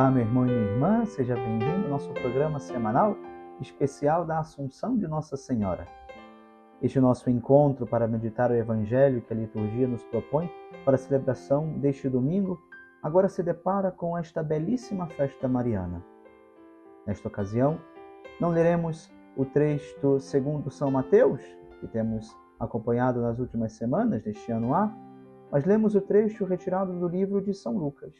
Olá, meu irmão e minha irmã, seja bem-vindo ao nosso programa semanal especial da Assunção de Nossa Senhora. Este é nosso encontro para meditar o Evangelho que a liturgia nos propõe para a celebração deste domingo, agora se depara com esta belíssima festa mariana. Nesta ocasião, não leremos o trecho segundo São Mateus, que temos acompanhado nas últimas semanas deste ano A, mas lemos o trecho retirado do livro de São Lucas,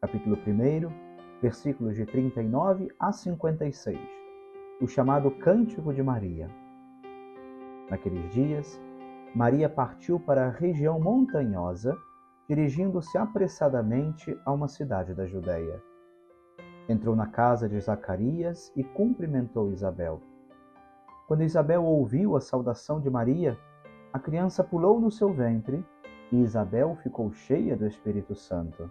capítulo 1, versículos de 39 a 56, o chamado Cântico de Maria. Naqueles dias, Maria partiu para a região montanhosa, dirigindo-se apressadamente a uma cidade da Judéia. Entrou na casa de Zacarias e cumprimentou Isabel. Quando Isabel ouviu a saudação de Maria, a criança pulou no seu ventre e Isabel ficou cheia do Espírito Santo.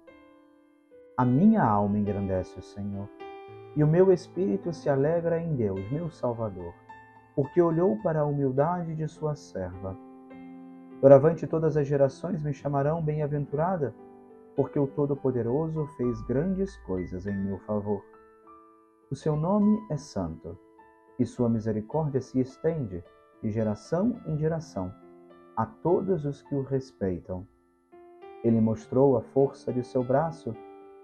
A minha alma engrandece o Senhor, e o meu espírito se alegra em Deus, meu Salvador, porque olhou para a humildade de sua serva. Doravante todas as gerações me chamarão bem-aventurada, porque o Todo-Poderoso fez grandes coisas em meu favor. O seu nome é santo, e sua misericórdia se estende de geração em geração a todos os que o respeitam. Ele mostrou a força de seu braço,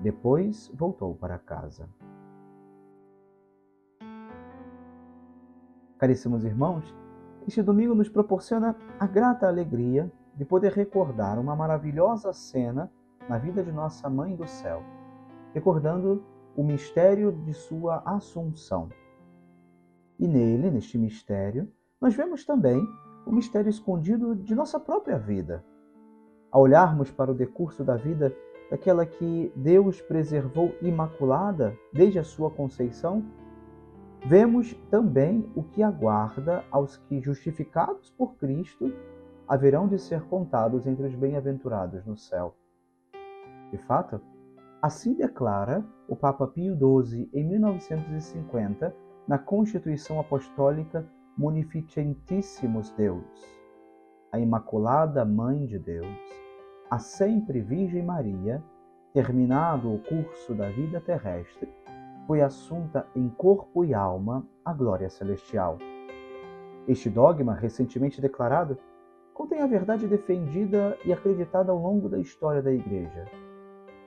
depois voltou para casa. Caríssimos irmãos, este domingo nos proporciona a grata alegria de poder recordar uma maravilhosa cena na vida de nossa Mãe do Céu, recordando o mistério de sua Assunção. E nele, neste mistério, nós vemos também o mistério escondido de nossa própria vida, ao olharmos para o decurso da vida daquela que Deus preservou imaculada desde a sua conceição, vemos também o que aguarda aos que, justificados por Cristo, haverão de ser contados entre os bem-aventurados no céu. De fato, assim declara o Papa Pio XII em 1950 na Constituição Apostólica Munificentissimus Deus a Imaculada Mãe de Deus, a sempre Virgem Maria, terminado o curso da vida terrestre, foi assunta em corpo e alma à glória celestial. Este dogma, recentemente declarado, contém a verdade defendida e acreditada ao longo da história da Igreja.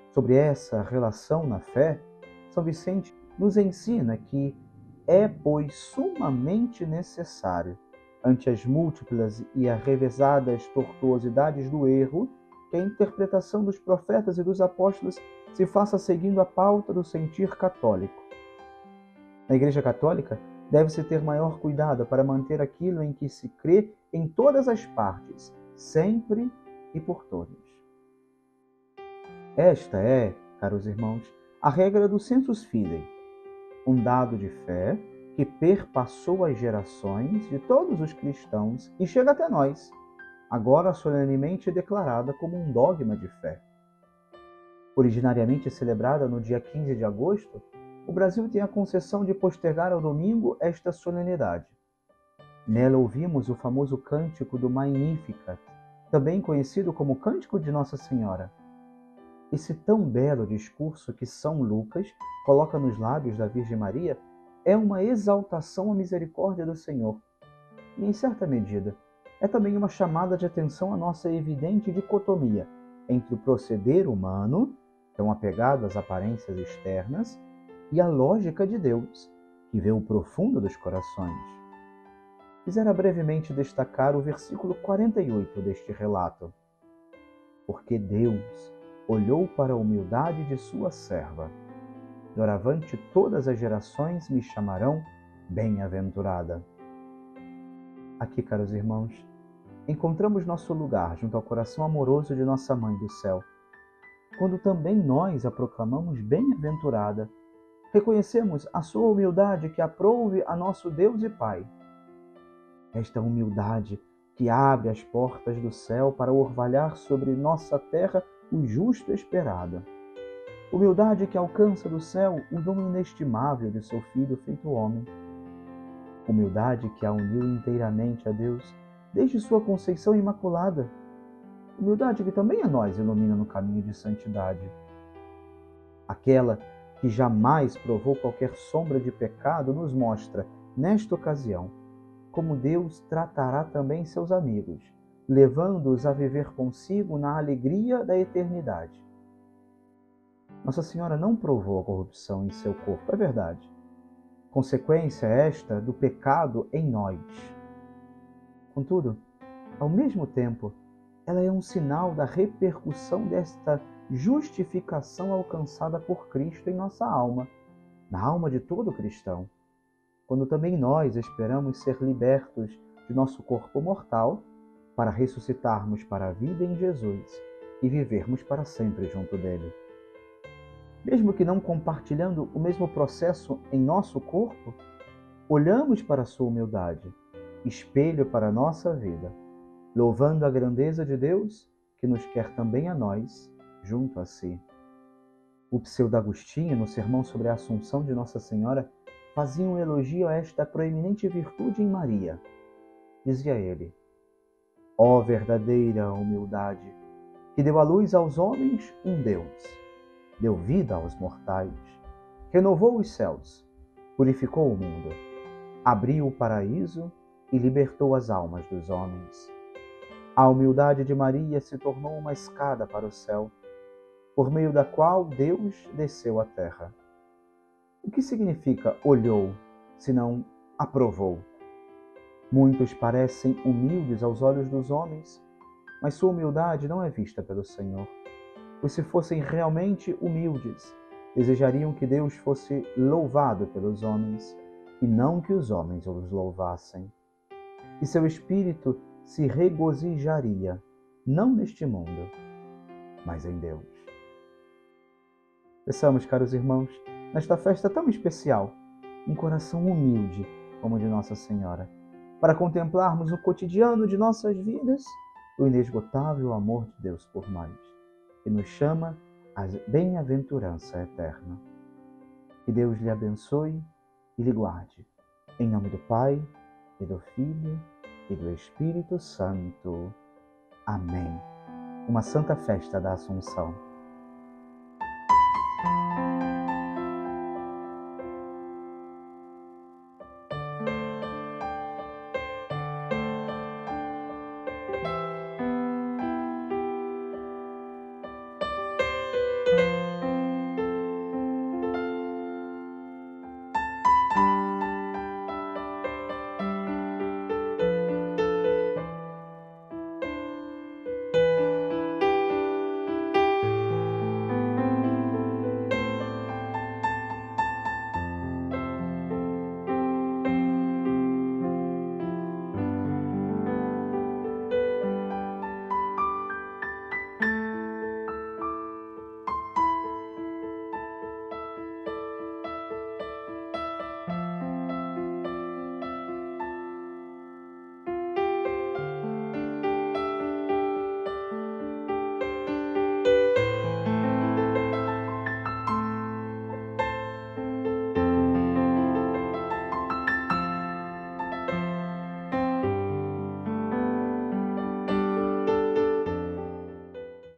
Sobre essa relação na fé, São Vicente nos ensina que é, pois, sumamente necessário ante as múltiplas e arrevesadas tortuosidades do erro, que a interpretação dos profetas e dos apóstolos se faça seguindo a pauta do sentir católico. Na Igreja Católica, deve-se ter maior cuidado para manter aquilo em que se crê em todas as partes, sempre e por todos. Esta é, caros irmãos, a regra do sensus fidei, um dado de fé que perpassou as gerações de todos os cristãos e chega até nós, agora solenemente declarada como um dogma de fé. Originariamente celebrada no dia 15 de agosto, o Brasil tem a concessão de postergar ao domingo esta solenidade. Nela ouvimos o famoso cântico do Magnificat, também conhecido como Cântico de Nossa Senhora. Esse tão belo discurso que São Lucas coloca nos lábios da Virgem Maria é uma exaltação à misericórdia do Senhor. E, em certa medida, é também uma chamada de atenção à nossa evidente dicotomia entre o proceder humano tão apegado às aparências externas e à lógica de Deus, que vê o profundo dos corações. Quisera brevemente destacar o versículo 48 deste relato. Porque Deus olhou para a humildade de sua serva. Doravante todas as gerações me chamarão bem-aventurada. Aqui, caros irmãos, encontramos nosso lugar junto ao coração amoroso de nossa Mãe do Céu, quando também nós a proclamamos bem-aventurada, reconhecemos a sua humildade que aprouve a nosso Deus e Pai. Esta humildade que abre as portas do céu para orvalhar sobre nossa terra o justo esperado. Humildade que alcança do céu o dom inestimável de seu Filho feito homem. Humildade que a uniu inteiramente a Deus desde sua conceição imaculada. Humildade que também a nós ilumina no caminho de santidade. Aquela que jamais provou qualquer sombra de pecado nos mostra, nesta ocasião, como Deus tratará também seus amigos, levando-os a viver consigo na alegria da eternidade. Nossa Senhora não provou a corrupção em seu corpo, é verdade. Consequência esta do pecado em nós. Contudo, ao mesmo tempo, ela é um sinal da repercussão desta justificação alcançada por Cristo em nossa alma, na alma de todo cristão, quando também nós esperamos ser libertos de nosso corpo mortal para ressuscitarmos para a vida em Jesus e vivermos para sempre junto dele. Mesmo que não compartilhando o mesmo processo em nosso corpo, olhamos para a sua humildade, espelho para a nossa vida, louvando a grandeza de Deus que nos quer também a nós junto a si. O pseudo Agostinho, no sermão sobre a Assunção de Nossa Senhora, fazia um elogio a esta proeminente virtude em Maria. Dizia ele: Ó oh, verdadeira humildade, que deu à luz aos homens um Deus, deu vida aos mortais, renovou os céus, purificou o mundo, abriu o paraíso e libertou as almas dos homens. A humildade de Maria se tornou uma escada para o céu por meio da qual Deus desceu à terra. O que significa olhou, se não aprovou? Muitos parecem humildes aos olhos dos homens, mas sua humildade não é vista pelo Senhor. Pois se fossem realmente humildes, desejariam que Deus fosse louvado pelos homens e não que os homens os louvassem. E seu espírito se regozijaria, não neste mundo, mas em Deus. Peçamos, caros irmãos, nesta festa tão especial, um coração humilde como o de Nossa Senhora, para contemplarmos no cotidiano de nossas vidas o inesgotável amor de Deus por nós, que nos chama à bem-aventurança eterna. Que Deus lhe abençoe e lhe guarde. Em nome do Pai, e do Filho, e do Espírito Santo. Amém. Uma santa festa da Assunção.